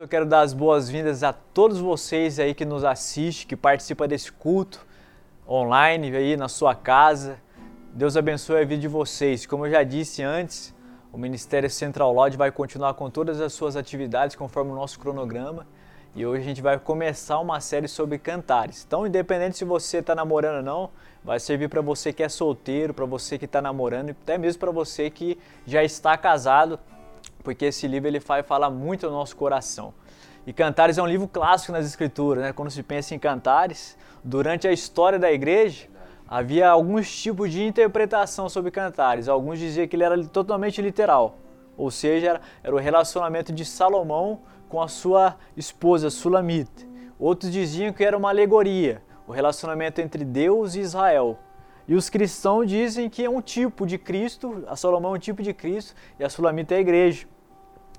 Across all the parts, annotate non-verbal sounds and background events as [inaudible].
Eu quero dar as boas-vindas a todos vocês aí que nos assistem, que participam desse culto online aí na sua casa. Deus abençoe a vida de vocês. Como eu já disse antes, o Ministério Central Lodge vai continuar com todas as suas atividades conforme o nosso cronograma. E hoje a gente vai começar uma série sobre cantares. Então, independente se você está namorando ou não, vai servir para você que é solteiro, para você que está namorando e até mesmo para você que já está casado porque esse livro ele vai falar muito ao nosso coração. E Cantares é um livro clássico nas Escrituras, né? Quando se pensa em Cantares, durante a história da igreja, havia alguns tipos de interpretação sobre Cantares. Alguns diziam que ele era totalmente literal, ou seja, era, o relacionamento de Salomão com a sua esposa Sulamita. Outros diziam que era uma alegoria, o relacionamento entre Deus e Israel. E os cristãos dizem que é um tipo de Cristo, a Salomão é um tipo de Cristo e a Sulamita é a igreja.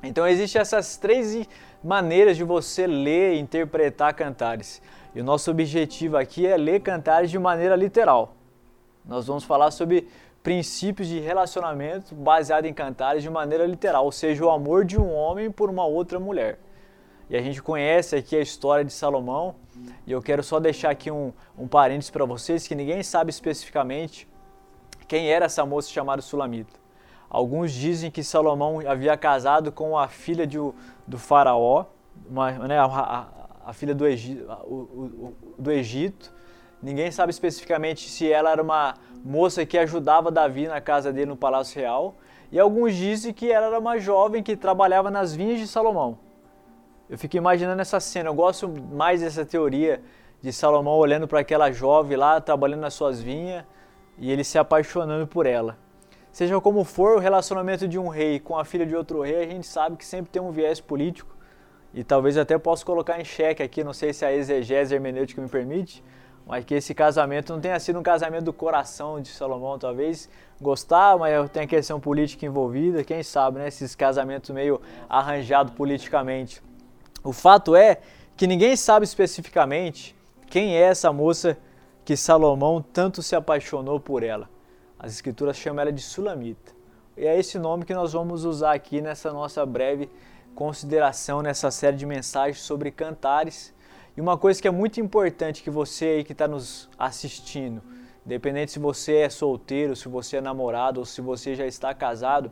Então existem essas três maneiras de você ler e interpretar cantares. E o nosso objetivo aqui é ler cantares de maneira literal. Nós vamos falar sobre princípios de relacionamento baseado em cantares de maneira literal, ou seja, o amor de um homem por uma outra mulher. E a gente conhece aqui a história de Salomão, e eu quero só deixar aqui um, um parênteses para vocês que ninguém sabe especificamente quem era essa moça chamada Sulamita. Alguns dizem que Salomão havia casado com a filha de, do faraó, uma, né, a, a, filha do Egito, o, o, do Egito. Ninguém sabe especificamente se ela era uma moça que ajudava Davi na casa dele no Palácio Real. E alguns dizem que ela era uma jovem que trabalhava nas vinhas de Salomão. Eu fico imaginando essa cena. Eu gosto mais dessa teoria de Salomão olhando para aquela jovem lá, trabalhando nas suas vinhas, e ele se apaixonando por ela. Seja como for, o relacionamento de um rei com a filha de outro rei, a gente sabe que sempre tem um viés político. E talvez até possa colocar em xeque aqui, não sei se a exegese hermenêutica me permite, mas que esse casamento não tenha sido um casamento do coração de Salomão, talvez gostar, mas tem a questão política envolvida, quem sabe, né? Esses casamentos meio arranjados politicamente. O fato é que ninguém sabe especificamente quem é essa moça que Salomão tanto se apaixonou por ela. As escrituras chamam ela de Sulamita. E é esse nome que nós vamos usar aqui nessa nossa breve consideração, nessa série de mensagens sobre cantares. E uma coisa que é muito importante que você aí que está nos assistindo, independente se você é solteiro, se você é namorado ou se você já está casado,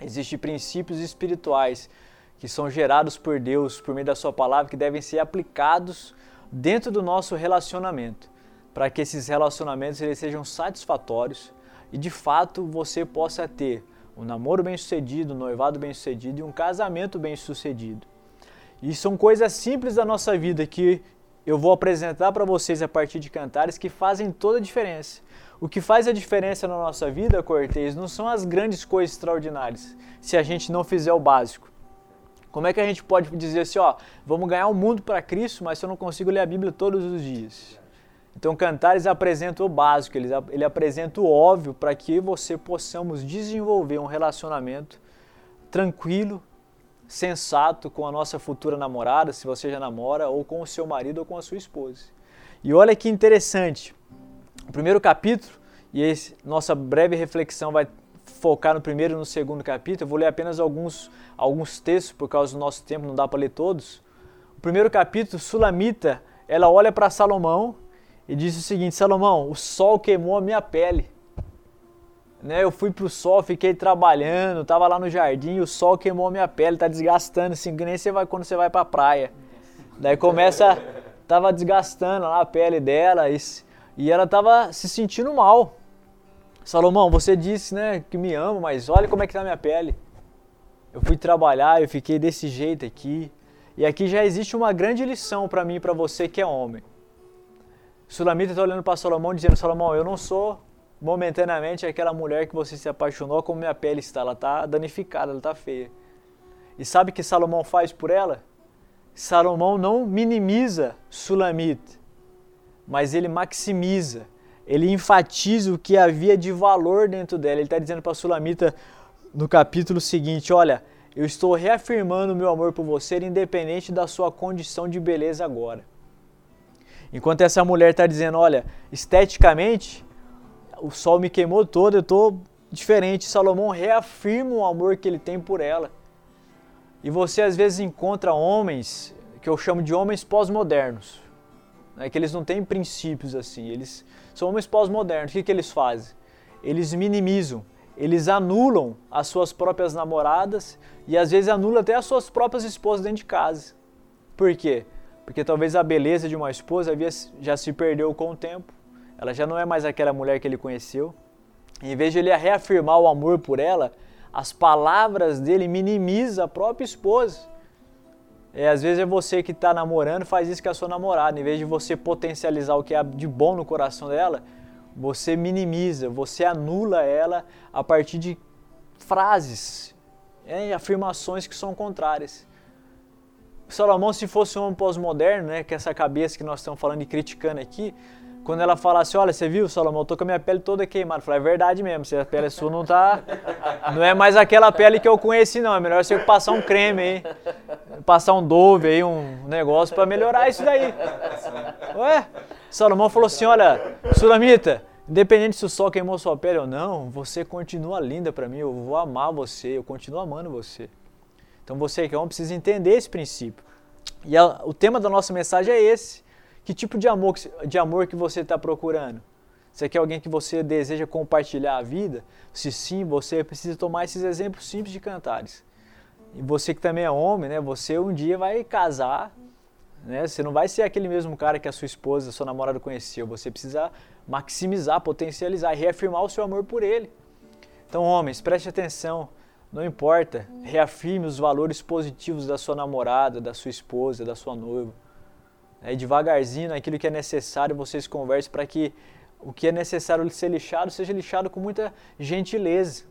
existem princípios espirituais que são gerados por Deus por meio da Sua palavra que devem ser aplicados dentro do nosso relacionamento, para que esses relacionamentos eles sejam satisfatórios e de fato você possa ter um namoro bem-sucedido, um noivado bem-sucedido e um casamento bem-sucedido. E são coisas simples da nossa vida que eu vou apresentar para vocês a partir de cantares que fazem toda a diferença. O que faz a diferença na nossa vida, Cortez, não são as grandes coisas extraordinárias, se a gente não fizer o básico. Como é que a gente pode dizer assim, ó, vamos ganhar o mundo para Cristo, mas eu não consigo ler a Bíblia todos os dias? Então, Cantares apresenta o básico, ele, ele apresenta o óbvio para que você possamos desenvolver um relacionamento tranquilo, sensato com a nossa futura namorada, se você já namora, ou com o seu marido ou com a sua esposa. E olha que interessante, o primeiro capítulo, e esse, nossa breve reflexão vai focar no primeiro e no segundo capítulo, eu vou ler apenas alguns, alguns textos, por causa do nosso tempo, não dá para ler todos. O primeiro capítulo, Sulamita, ela olha para Salomão e diz o seguinte: Salomão, o sol queimou a minha pele. Né, eu fui pro sol, fiquei trabalhando, tava lá no jardim, o sol queimou a minha pele, tá desgastando assim, que nem você vai quando você vai pra praia. Daí começa, tava desgastando lá a pele dela e, e ela tava se sentindo mal. Salomão, você disse, né, que me ama, mas olha como é que tá a minha pele. Eu fui trabalhar, eu fiquei desse jeito aqui. E aqui já existe uma grande lição para mim e para você que é homem. Sulamita está olhando para Salomão dizendo: Salomão, eu não sou momentaneamente aquela mulher que você se apaixonou como minha pele está. Ela está danificada, ela está feia. E sabe o que Salomão faz por ela? Salomão não minimiza Sulamita, mas ele maximiza ele enfatiza o que havia de valor dentro dela. Ele está dizendo para Sulamita no capítulo seguinte: Olha, eu estou reafirmando o meu amor por você, independente da sua condição de beleza agora. Enquanto essa mulher está dizendo: Olha, esteticamente, o sol me queimou todo, eu estou diferente. Salomão reafirma o amor que ele tem por ela. E você às vezes encontra homens que eu chamo de homens pós-modernos, né, que eles não têm princípios assim, eles são homens pós-modernos. O que, que eles fazem? Eles minimizam, eles anulam as suas próprias namoradas e às vezes anulam até as suas próprias esposas dentro de casa. Por quê? Porque talvez a beleza de uma esposa já se perdeu com o tempo, ela já não é mais aquela mulher que ele conheceu. Em vez de ele reafirmar o amor por ela, as palavras dele minimizam a própria esposa. É, às vezes é você que está namorando faz isso com a sua namorada. Em vez de você potencializar o que é de bom no coração dela, você minimiza, você anula ela a partir de frases é, afirmações que são contrárias. Salomão, se fosse um homem pós-moderno, né, que é essa cabeça que nós estamos falando e criticando aqui, quando ela falasse, olha, você viu, Salomão, eu tô com a minha pele toda queimada. Eu falei, é verdade mesmo, se a pele sua não tá. Não é mais aquela pele que eu conheci, não. É melhor você passar um creme aí. Passar um Dove aí, um negócio para melhorar isso daí. Ué? Salomão falou assim: olha, Sulamita, independente se o sol queimou sua pele ou não, você continua linda para mim, eu vou amar você, eu continuo amando você. Então você que é homem precisa entender esse princípio. E a, o tema da nossa mensagem é esse. Que tipo de amor, de amor que você está procurando? Você quer alguém que você deseja compartilhar a vida? Se sim, você precisa tomar esses exemplos simples de cantares. E você que também é homem, né? Você um dia vai casar, né? Você não vai ser aquele mesmo cara que a sua esposa, a sua namorada conheceu. Você precisa maximizar, potencializar, reafirmar o seu amor por ele. Então, homens, preste atenção. Não importa, reafirme os valores positivos da sua namorada, da sua esposa, da sua noiva é, devagarzinho naquilo que é necessário, vocês conversem para que o que é necessário ser lixado seja lixado com muita gentileza.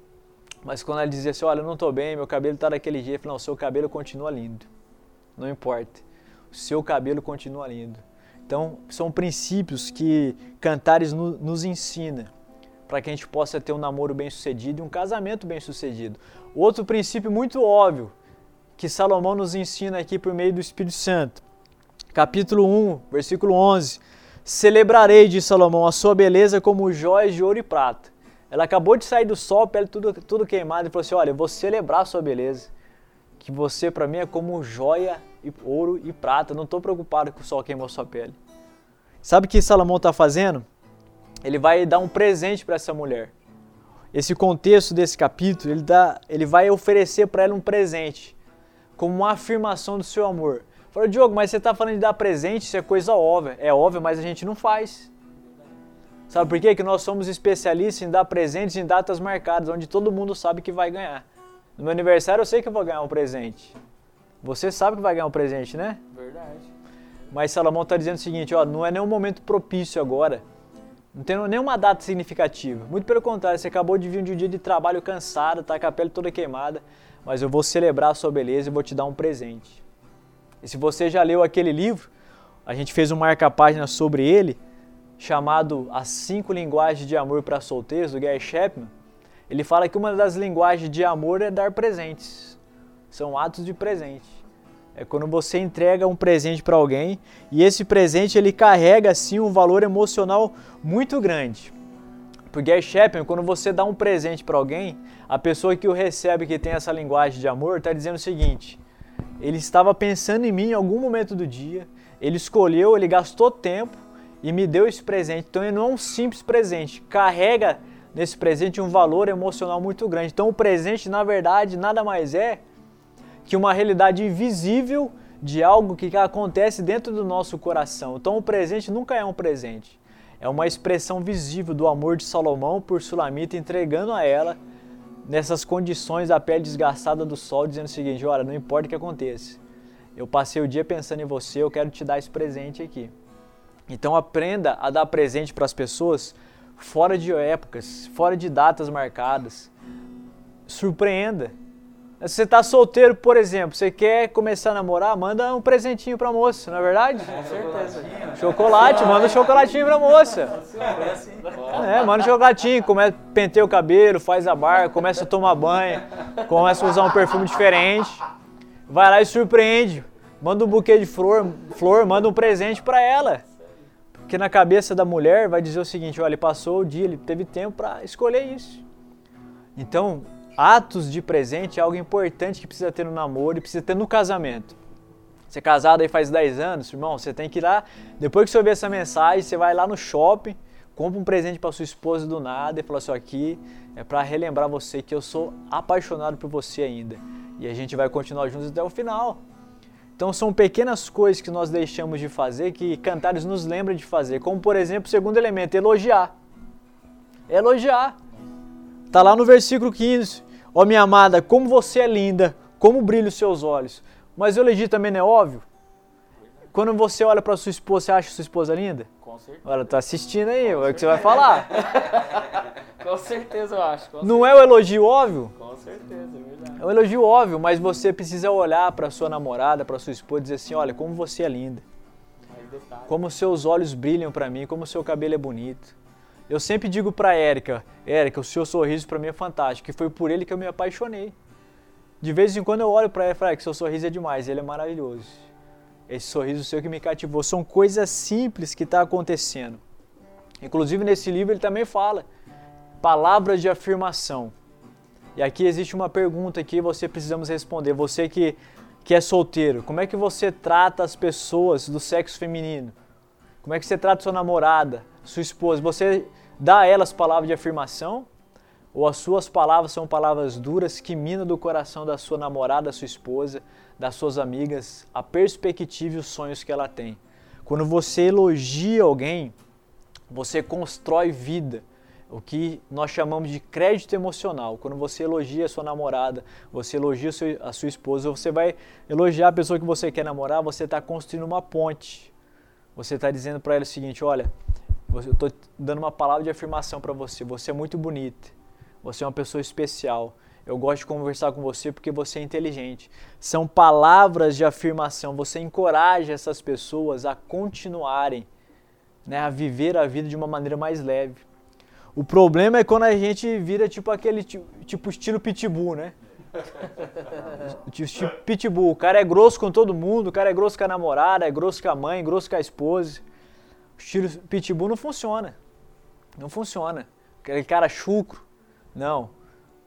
Mas quando ela dizia assim, olha, eu não estou bem, meu cabelo está daquele jeito, não, seu cabelo continua lindo. Não importa. O seu cabelo continua lindo. Então, são princípios que Cantares no, nos ensina para que a gente possa ter um namoro bem sucedido e um casamento bem sucedido. Outro princípio muito óbvio que Salomão nos ensina aqui por meio do Espírito Santo capítulo 1, versículo 11. Celebrarei, de Salomão, a sua beleza como joias de ouro e prata. Ela acabou de sair do sol, pele tudo, tudo queimado, e falou assim: Olha, eu vou celebrar a sua beleza. Que você, para mim, é como joia, e ouro e prata. não estou preocupado que o sol queimou sua pele. Sabe o que Salomão está fazendo? Ele vai dar um presente para essa mulher. Esse contexto desse capítulo, ele, dá, ele vai oferecer para ela um presente, como uma afirmação do seu amor. Falei, Diogo, mas você está falando de dar presente, isso é coisa óbvia. É óbvio, mas a gente não faz. Sabe por quê? Que nós somos especialistas em dar presentes em datas marcadas, onde todo mundo sabe que vai ganhar. No meu aniversário eu sei que eu vou ganhar um presente. Você sabe que vai ganhar um presente, né? Verdade. Mas Salomão está dizendo o seguinte, ó, não é nenhum momento propício agora. Não tem nenhuma data significativa. Muito pelo contrário, você acabou de vir de um dia de trabalho cansado, tá com a pele toda queimada, mas eu vou celebrar a sua beleza e vou te dar um presente. E se você já leu aquele livro, a gente fez um marca-página sobre ele, chamado As Cinco Linguagens de Amor para Solteiros, do Gary Chapman. Ele fala que uma das linguagens de amor é dar presentes. São atos de presente. É quando você entrega um presente para alguém e esse presente ele carrega assim um valor emocional muito grande. Por Gary Chapman, quando você dá um presente para alguém, a pessoa que o recebe, que tem essa linguagem de amor, está dizendo o seguinte: ele estava pensando em mim em algum momento do dia, ele escolheu, ele gastou tempo e me deu esse presente. Então ele não é um simples presente, carrega nesse presente um valor emocional muito grande. Então o presente, na verdade, nada mais é que uma realidade invisível de algo que acontece dentro do nosso coração. Então o presente nunca é um presente. É uma expressão visível do amor de Salomão por Sulamita entregando a ela nessas condições, a pele desgastada do sol, dizendo o seguinte: olha, não importa o que aconteça, eu passei o dia pensando em você, eu quero te dar esse presente aqui. Então aprenda a dar presente para as pessoas fora de épocas, fora de datas marcadas. Surpreenda. Se você está solteiro, por exemplo, você quer começar a namorar, manda um presentinho para a moça, não é verdade? Com certeza. Chocolate, manda um chocolatinho para a moça. É, manda um chocolatinho, começa, penteia o cabelo, faz a barba, começa a tomar banho, começa a usar um perfume diferente. Vai lá e surpreende. Manda um buquê de flor, flor manda um presente para ela. Porque na cabeça da mulher vai dizer o seguinte, olha, ele passou o dia, ele teve tempo para escolher isso. Então, atos de presente é algo importante que precisa ter no namoro e precisa ter no casamento. Você é casado aí faz 10 anos, irmão, você tem que ir lá, depois que você ouvir essa mensagem, você vai lá no shopping, compra um presente para sua esposa do nada e fala assim, aqui é para relembrar você que eu sou apaixonado por você ainda. E a gente vai continuar juntos até o final. Então são pequenas coisas que nós deixamos de fazer que Cantares nos lembra de fazer, como por exemplo, o segundo elemento, elogiar. Elogiar. Tá lá no versículo 15. Ó oh, minha amada, como você é linda, como brilham os seus olhos. Mas o elogio também não é óbvio? Quando você olha para sua esposa, você acha sua esposa linda? Com certeza. Olha, tá assistindo aí, é o que você vai falar. [laughs] com certeza eu acho. não certeza. é o elogio óbvio? Com certeza, é verdade. É um elogio óbvio, mas você precisa olhar para sua namorada, para sua esposa e dizer assim: olha, como você é linda. Como seus olhos brilham para mim, como seu cabelo é bonito. Eu sempre digo para Érica, Érica, o seu sorriso para mim é fantástico, e foi por ele que eu me apaixonei. De vez em quando eu olho para ele e falo, que seu sorriso é demais, ele é maravilhoso. Esse sorriso seu que me cativou. São coisas simples que está acontecendo. Inclusive nesse livro ele também fala palavras de afirmação. E aqui existe uma pergunta que você precisamos responder. Você que, que é solteiro, como é que você trata as pessoas do sexo feminino? Como é que você trata sua namorada, sua esposa? Você dá a elas palavras de afirmação? ou as suas palavras são palavras duras que minam do coração da sua namorada, da sua esposa, das suas amigas, a perspectiva e os sonhos que ela tem. Quando você elogia alguém, você constrói vida, o que nós chamamos de crédito emocional. Quando você elogia a sua namorada, você elogia a sua esposa, você vai elogiar a pessoa que você quer namorar, você está construindo uma ponte. Você está dizendo para ela o seguinte: olha, eu estou dando uma palavra de afirmação para você, você é muito bonita você é uma pessoa especial. Eu gosto de conversar com você porque você é inteligente. São palavras de afirmação. Você encoraja essas pessoas a continuarem, né, a viver a vida de uma maneira mais leve. O problema é quando a gente vira tipo aquele tipo, estilo pitbull, né? [laughs] tipo pitbull. O cara é grosso com todo mundo, o cara é grosso com a namorada, é grosso com a mãe, grosso com a esposa. O estilo pitbull não funciona. Não funciona. Aquele cara chucro. Não.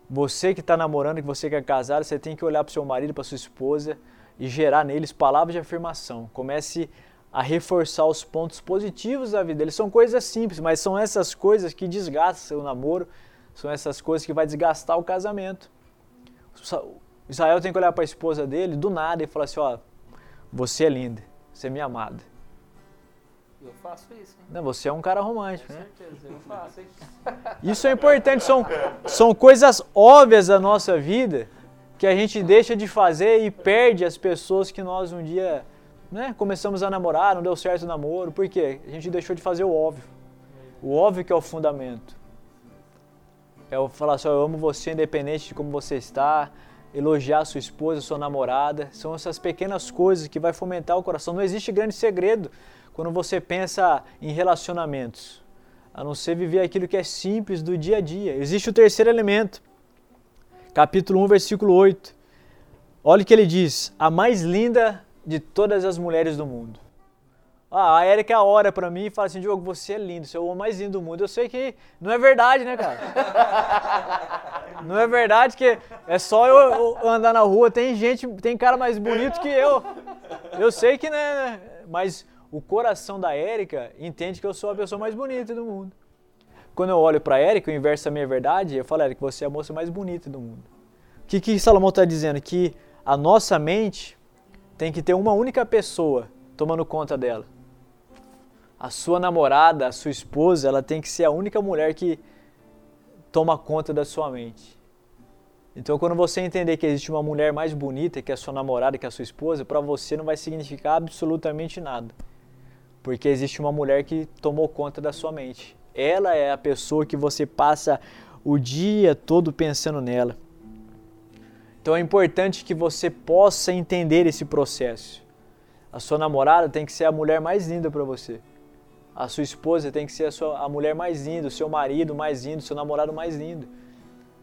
Você que está namorando, que você que é casado, você tem que olhar para o seu marido, para sua esposa e gerar neles palavras de afirmação. Comece a reforçar os pontos positivos da vida. Eles são coisas simples, mas são essas coisas que desgastam o namoro, são essas coisas que vai desgastar o casamento. Israel tem que olhar para a esposa dele do nada e falar assim: ó, você é linda, você é minha amada. Eu faço isso. Hein? Não, você é um cara romântico, Com né? certeza, eu faço, hein? [laughs] Isso é importante, são, são coisas óbvias da nossa vida que a gente deixa de fazer e perde as pessoas que nós um dia né, começamos a namorar, não deu certo o namoro. Por quê? A gente deixou de fazer o óbvio. O óbvio que é o fundamento. É o falar assim, eu amo você independente de como você está, elogiar sua esposa, sua namorada. São essas pequenas coisas que vai fomentar o coração. Não existe grande segredo quando você pensa em relacionamentos, a não ser viver aquilo que é simples do dia a dia. Existe o terceiro elemento, capítulo 1, versículo 8. Olha o que ele diz: a mais linda de todas as mulheres do mundo. Ah, a Erika ora para mim e fala assim: Diogo, você é lindo, você é o homem mais lindo do mundo. Eu sei que não é verdade, né, cara? [laughs] Não é verdade que é só eu andar na rua, tem gente, tem cara mais bonito que eu. Eu sei que, né? Mas o coração da Érica entende que eu sou a pessoa mais bonita do mundo. Quando eu olho para Érica, o inverso da minha verdade, eu falo, Érica, você é a moça mais bonita do mundo. O que, que Salomão está dizendo? Que a nossa mente tem que ter uma única pessoa tomando conta dela. A sua namorada, a sua esposa, ela tem que ser a única mulher que toma conta da sua mente. Então, quando você entender que existe uma mulher mais bonita que a sua namorada, que a sua esposa, para você não vai significar absolutamente nada porque existe uma mulher que tomou conta da sua mente. Ela é a pessoa que você passa o dia todo pensando nela. Então é importante que você possa entender esse processo. A sua namorada tem que ser a mulher mais linda para você. A sua esposa tem que ser a, sua, a mulher mais linda, o seu marido mais lindo, o seu namorado mais lindo.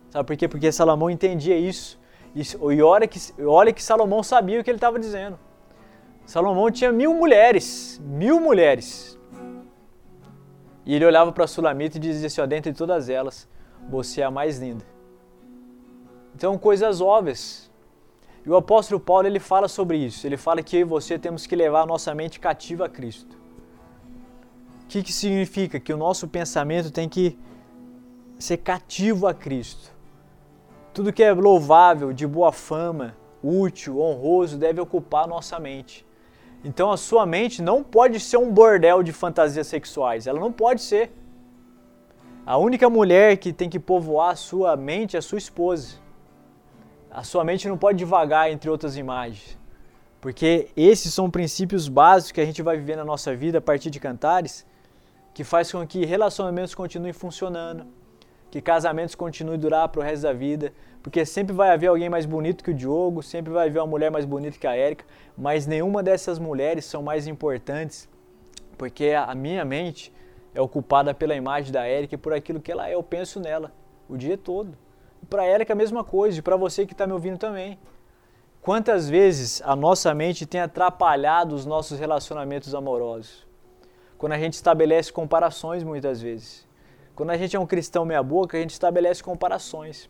Sabe por quê? Porque Salomão entendia isso. E olha que, olha que Salomão sabia o que ele estava dizendo. Salomão tinha mil mulheres, mil mulheres. E ele olhava para Sulamita e dizia assim: ó, dentre todas elas, você é a mais linda. Então, coisas óbvias. E o apóstolo Paulo ele fala sobre isso. Ele fala que eu e você temos que levar a nossa mente cativa a Cristo. O que, que significa? Que o nosso pensamento tem que ser cativo a Cristo. Tudo que é louvável, de boa fama, útil, honroso, deve ocupar a nossa mente. Então a sua mente não pode ser um bordel de fantasias sexuais. Ela não pode ser. A única mulher que tem que povoar a sua mente é a sua esposa. A sua mente não pode divagar entre outras imagens. Porque esses são princípios básicos que a gente vai viver na nossa vida a partir de cantares, que faz com que relacionamentos continuem funcionando, que casamentos continuem durar para o resto da vida, porque sempre vai haver alguém mais bonito que o Diogo, sempre vai haver uma mulher mais bonita que a Érica, mas nenhuma dessas mulheres são mais importantes, porque a minha mente é ocupada pela imagem da Érica e por aquilo que ela é, eu penso nela o dia todo. Para a Érica a mesma coisa, e para você que está me ouvindo também. Quantas vezes a nossa mente tem atrapalhado os nossos relacionamentos amorosos? Quando a gente estabelece comparações muitas vezes. Quando a gente é um cristão meia boca, a gente estabelece comparações.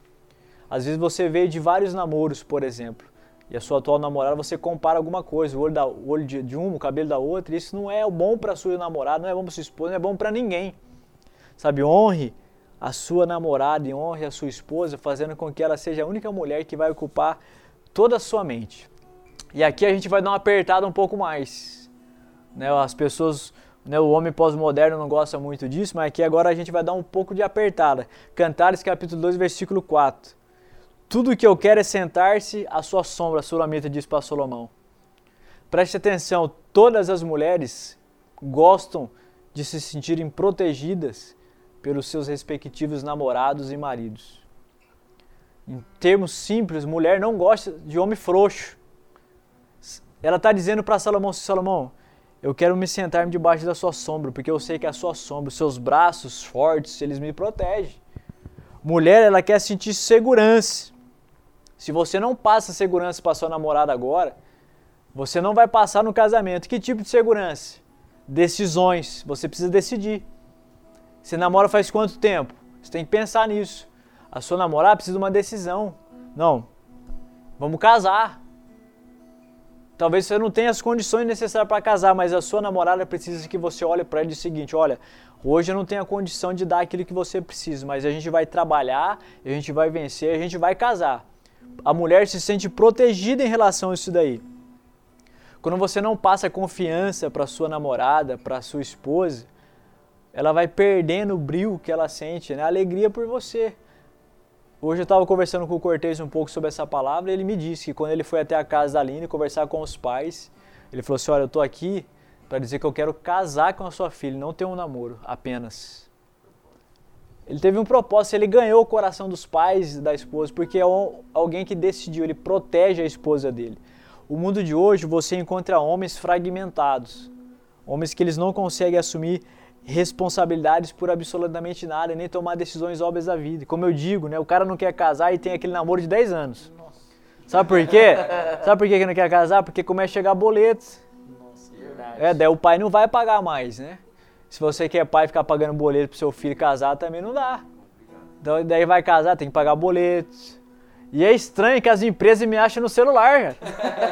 Às vezes você veio de vários namoros, por exemplo, e a sua atual namorada você compara alguma coisa, o olho, da, o olho de, de um, o cabelo da outra, e isso não é bom para sua namorada, não é bom para sua esposa, não é bom para ninguém. Sabe, honre a sua namorada e honre a sua esposa, fazendo com que ela seja a única mulher que vai ocupar toda a sua mente. E aqui a gente vai dar uma apertada um pouco mais. Né? As pessoas, né, o homem pós-moderno não gosta muito disso, mas aqui agora a gente vai dar um pouco de apertada. Cantares capítulo 2, versículo 4. Tudo que eu quero é sentar-se à sua sombra, Sulamita diz para Solomão. Preste atenção, todas as mulheres gostam de se sentirem protegidas pelos seus respectivos namorados e maridos. Em termos simples, mulher não gosta de homem frouxo. Ela está dizendo para Salomão: Salomão, eu quero me sentar debaixo da sua sombra, porque eu sei que a sua sombra, os seus braços fortes, eles me protegem. Mulher, ela quer sentir segurança. Se você não passa segurança para sua namorada agora, você não vai passar no casamento. Que tipo de segurança? Decisões. Você precisa decidir. Você namora faz quanto tempo? Você tem que pensar nisso. A sua namorada precisa de uma decisão. Não, vamos casar. Talvez você não tenha as condições necessárias para casar, mas a sua namorada precisa que você olhe para ela e o seguinte: olha, hoje eu não tenho a condição de dar aquilo que você precisa, mas a gente vai trabalhar, a gente vai vencer, a gente vai casar. A mulher se sente protegida em relação a isso daí. Quando você não passa confiança para sua namorada, para sua esposa, ela vai perdendo o brilho que ela sente, né? A alegria por você. Hoje eu estava conversando com o Cortez um pouco sobre essa palavra e ele me disse que quando ele foi até a casa da Aline conversar com os pais, ele falou assim: Olha, eu estou aqui para dizer que eu quero casar com a sua filha, não ter um namoro apenas. Ele teve um propósito, ele ganhou o coração dos pais da esposa, porque é alguém que decidiu, ele protege a esposa dele. O mundo de hoje você encontra homens fragmentados, homens que eles não conseguem assumir responsabilidades por absolutamente nada, nem tomar decisões óbvias da vida. Como eu digo, né, o cara não quer casar e tem aquele namoro de 10 anos. Nossa. Sabe por quê? Sabe por que não quer casar? Porque começa a chegar boletos. Nossa, verdade. É, daí o pai não vai pagar mais, né? Se você quer pai ficar pagando boleto pro seu filho casar, também não dá. Então, daí vai casar, tem que pagar boletos. E é estranho que as empresas me acham no celular.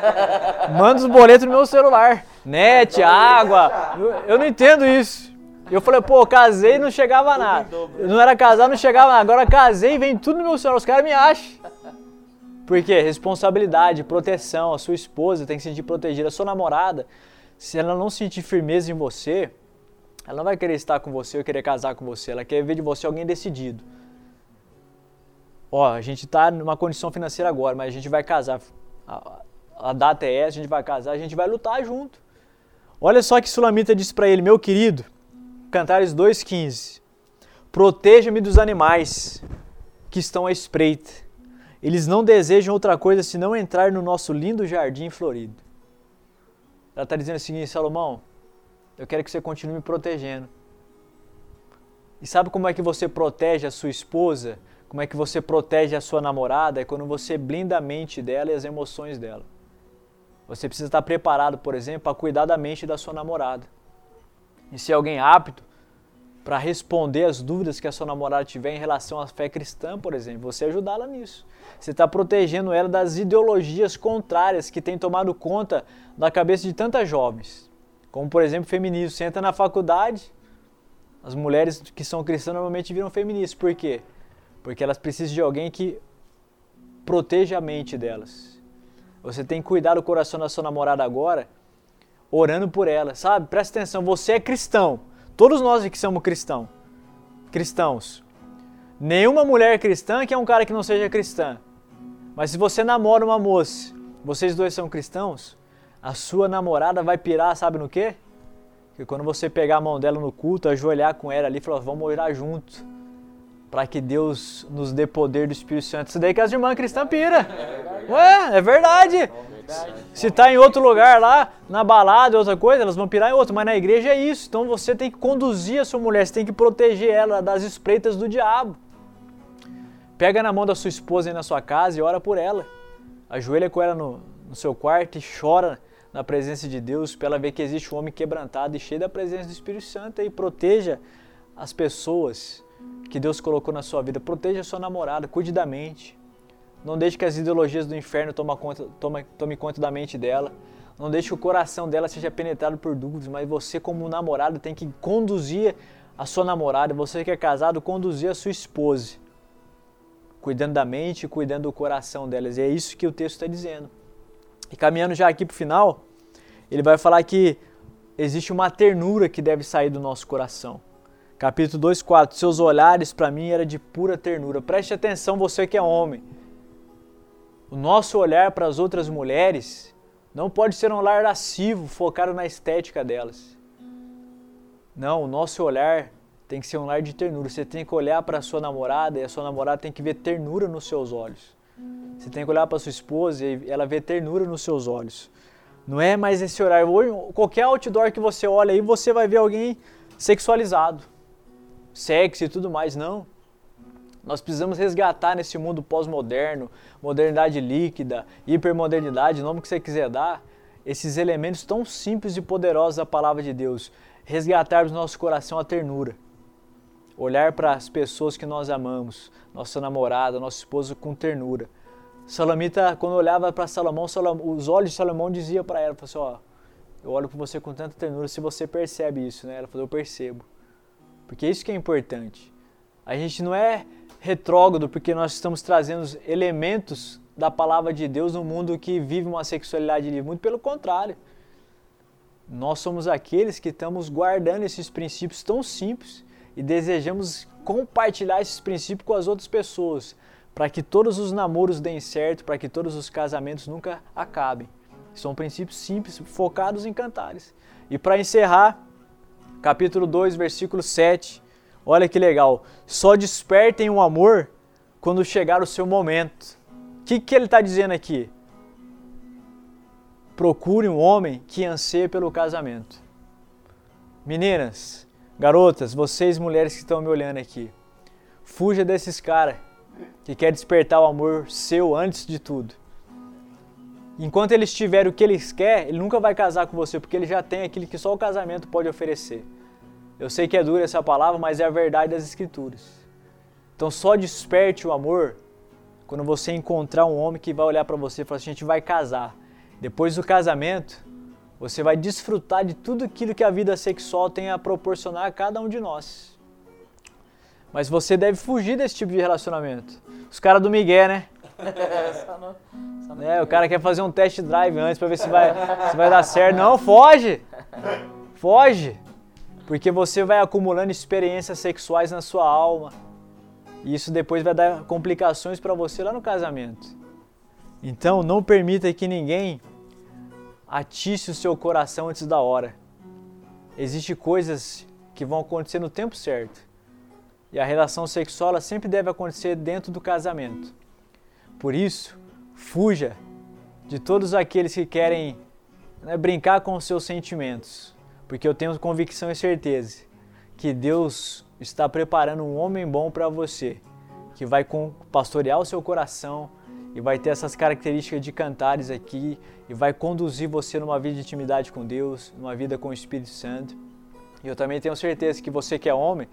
[laughs] Manda os boletos no meu celular. Net, água. Eu não entendo isso. Eu falei, pô, casei e não chegava nada. Eu não era casado, não chegava nada. Agora casei e vem tudo no meu celular. Os caras me acham. Por quê? Responsabilidade, proteção. A sua esposa tem que se sentir protegida. A sua namorada, se ela não sentir firmeza em você, ela não vai querer estar com você ou querer casar com você. Ela quer ver de você alguém decidido. Ó, a gente está numa condição financeira agora, mas a gente vai casar. A, a data é essa, a gente vai casar, a gente vai lutar junto. Olha só que Sulamita disse para ele, meu querido, Cantares 2,15. Proteja-me dos animais que estão à espreita. Eles não desejam outra coisa senão entrar no nosso lindo jardim florido. Ela está dizendo o seguinte, Salomão, eu quero que você continue me protegendo. E sabe como é que você protege a sua esposa? Como é que você protege a sua namorada? É quando você blinda a mente dela e as emoções dela. Você precisa estar preparado, por exemplo, para cuidar da mente da sua namorada e ser alguém apto para responder as dúvidas que a sua namorada tiver em relação à fé cristã, por exemplo, você ajudá-la nisso. Você está protegendo ela das ideologias contrárias que têm tomado conta da cabeça de tantas jovens, como por exemplo feminismo. Você entra na faculdade, as mulheres que são cristãs normalmente viram feministas. Por quê? Porque elas precisam de alguém que proteja a mente delas. Você tem que cuidar do coração da sua namorada agora, orando por ela, sabe? Presta atenção, você é cristão. Todos nós aqui somos cristão, cristãos. Nenhuma mulher cristã que é um cara que não seja cristã. Mas se você namora uma moça, vocês dois são cristãos, a sua namorada vai pirar, sabe no quê? Que quando você pegar a mão dela no culto, ajoelhar com ela ali e falar, vamos orar junto. Para que Deus nos dê poder do Espírito Santo. Isso daí que as irmãs cristãs pira. Ué, é verdade. Se está em outro lugar lá, na balada, outra coisa, elas vão pirar em outro. Mas na igreja é isso. Então você tem que conduzir a sua mulher, você tem que proteger ela das espreitas do diabo. Pega na mão da sua esposa aí na sua casa e ora por ela. Ajoelha com ela no, no seu quarto e chora na presença de Deus para ela ver que existe um homem quebrantado e cheio da presença do Espírito Santo e proteja as pessoas que Deus colocou na sua vida. Proteja a sua namorada, cuide da mente. Não deixe que as ideologias do inferno tomem conta, tome, tome conta da mente dela. Não deixe que o coração dela seja penetrado por dúvidas, mas você, como namorado, tem que conduzir a sua namorada, você que é casado, conduzir a sua esposa, cuidando da mente cuidando do coração delas. E é isso que o texto está dizendo. E caminhando já aqui para o final, ele vai falar que existe uma ternura que deve sair do nosso coração. Capítulo 2, 4. Seus olhares para mim era de pura ternura. Preste atenção, você que é homem. O nosso olhar para as outras mulheres não pode ser um olhar lascivo, focado na estética delas. Não, o nosso olhar tem que ser um olhar de ternura. Você tem que olhar para a sua namorada e a sua namorada tem que ver ternura nos seus olhos. Você tem que olhar para sua esposa e ela vê ternura nos seus olhos. Não é mais esse horário. Qualquer outdoor que você olha aí, você vai ver alguém sexualizado, sexy e tudo mais. Não. Nós precisamos resgatar nesse mundo pós-moderno, modernidade líquida, hipermodernidade, nome que você quiser dar, esses elementos tão simples e poderosos da palavra de Deus. Resgatarmos no nosso coração a ternura. Olhar para as pessoas que nós amamos, nossa namorada, nosso esposo com ternura. Salomita, quando olhava para Salomão, Salomão, os olhos de Salomão dizia para ela, assim, ó, eu olho para você com tanta ternura, se você percebe isso, né? Ela falou, eu percebo. Porque isso que é importante. A gente não é retrógrado porque nós estamos trazendo elementos da palavra de Deus no mundo que vive uma sexualidade livre. Muito pelo contrário. Nós somos aqueles que estamos guardando esses princípios tão simples e desejamos compartilhar esses princípios com as outras pessoas, para que todos os namoros deem certo, para que todos os casamentos nunca acabem. São princípios simples, focados em cantares. E para encerrar, capítulo 2, versículo 7, olha que legal. Só despertem o amor quando chegar o seu momento. O que, que ele está dizendo aqui? Procure um homem que anseie pelo casamento. Meninas, garotas, vocês mulheres que estão me olhando aqui, fuja desses caras que quer despertar o amor seu antes de tudo. Enquanto eles tiverem o que eles querem, ele nunca vai casar com você, porque ele já tem aquilo que só o casamento pode oferecer. Eu sei que é dura essa palavra, mas é a verdade das Escrituras. Então só desperte o amor quando você encontrar um homem que vai olhar para você e falar assim, a gente vai casar. Depois do casamento, você vai desfrutar de tudo aquilo que a vida sexual tem a proporcionar a cada um de nós. Mas você deve fugir desse tipo de relacionamento. Os caras do Miguel, né? É, o cara quer fazer um test drive antes para ver se vai, se vai dar certo. Não, foge! Foge! Porque você vai acumulando experiências sexuais na sua alma. E isso depois vai dar complicações para você lá no casamento. Então, não permita que ninguém atice o seu coração antes da hora. Existem coisas que vão acontecer no tempo certo. E a relação sexual sempre deve acontecer dentro do casamento. Por isso, fuja de todos aqueles que querem né, brincar com os seus sentimentos, porque eu tenho convicção e certeza que Deus está preparando um homem bom para você, que vai pastorear o seu coração e vai ter essas características de cantares aqui e vai conduzir você numa vida de intimidade com Deus, numa vida com o Espírito Santo. E eu também tenho certeza que você que é homem,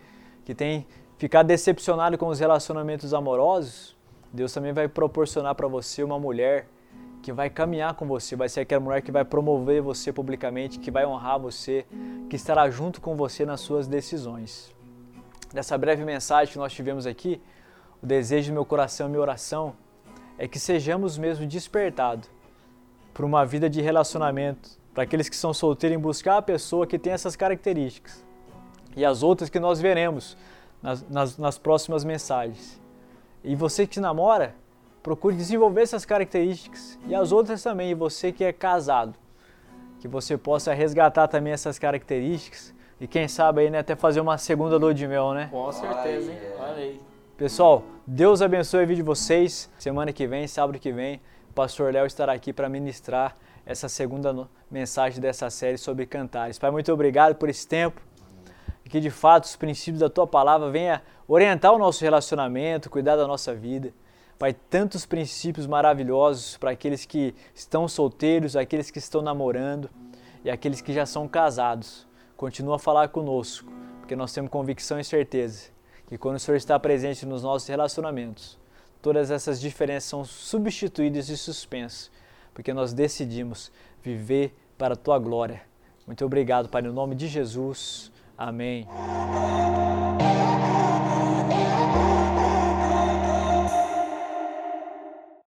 que tem ficado decepcionado com os relacionamentos amorosos, Deus também vai proporcionar para você uma mulher que vai caminhar com você, vai ser aquela mulher que vai promover você publicamente, que vai honrar você, que estará junto com você nas suas decisões. Dessa breve mensagem que nós tivemos aqui, o desejo do meu coração e minha oração é que sejamos mesmo despertados para uma vida de relacionamento, para aqueles que são solteiros em buscar a pessoa que tem essas características e as outras que nós veremos nas, nas, nas próximas mensagens. E você que namora, procure desenvolver essas características e as outras também. E você que é casado, que você possa resgatar também essas características e quem sabe aí né, até fazer uma segunda lua de mel, né? Com certeza, hein? Olha aí. Pessoal, Deus abençoe a vida de vocês. Semana que vem, sábado que vem, o pastor Léo estará aqui para ministrar essa segunda mensagem dessa série sobre cantares. Pai, muito obrigado por esse tempo. E que de fato os princípios da tua palavra venha orientar o nosso relacionamento, cuidar da nossa vida. Pai, tantos princípios maravilhosos para aqueles que estão solteiros, aqueles que estão namorando e aqueles que já são casados. Continua a falar conosco, porque nós temos convicção e certeza que quando o Senhor está presente nos nossos relacionamentos, todas essas diferenças são substituídas e suspensas, porque nós decidimos viver para a tua glória. Muito obrigado, Pai, no nome de Jesus. Amém.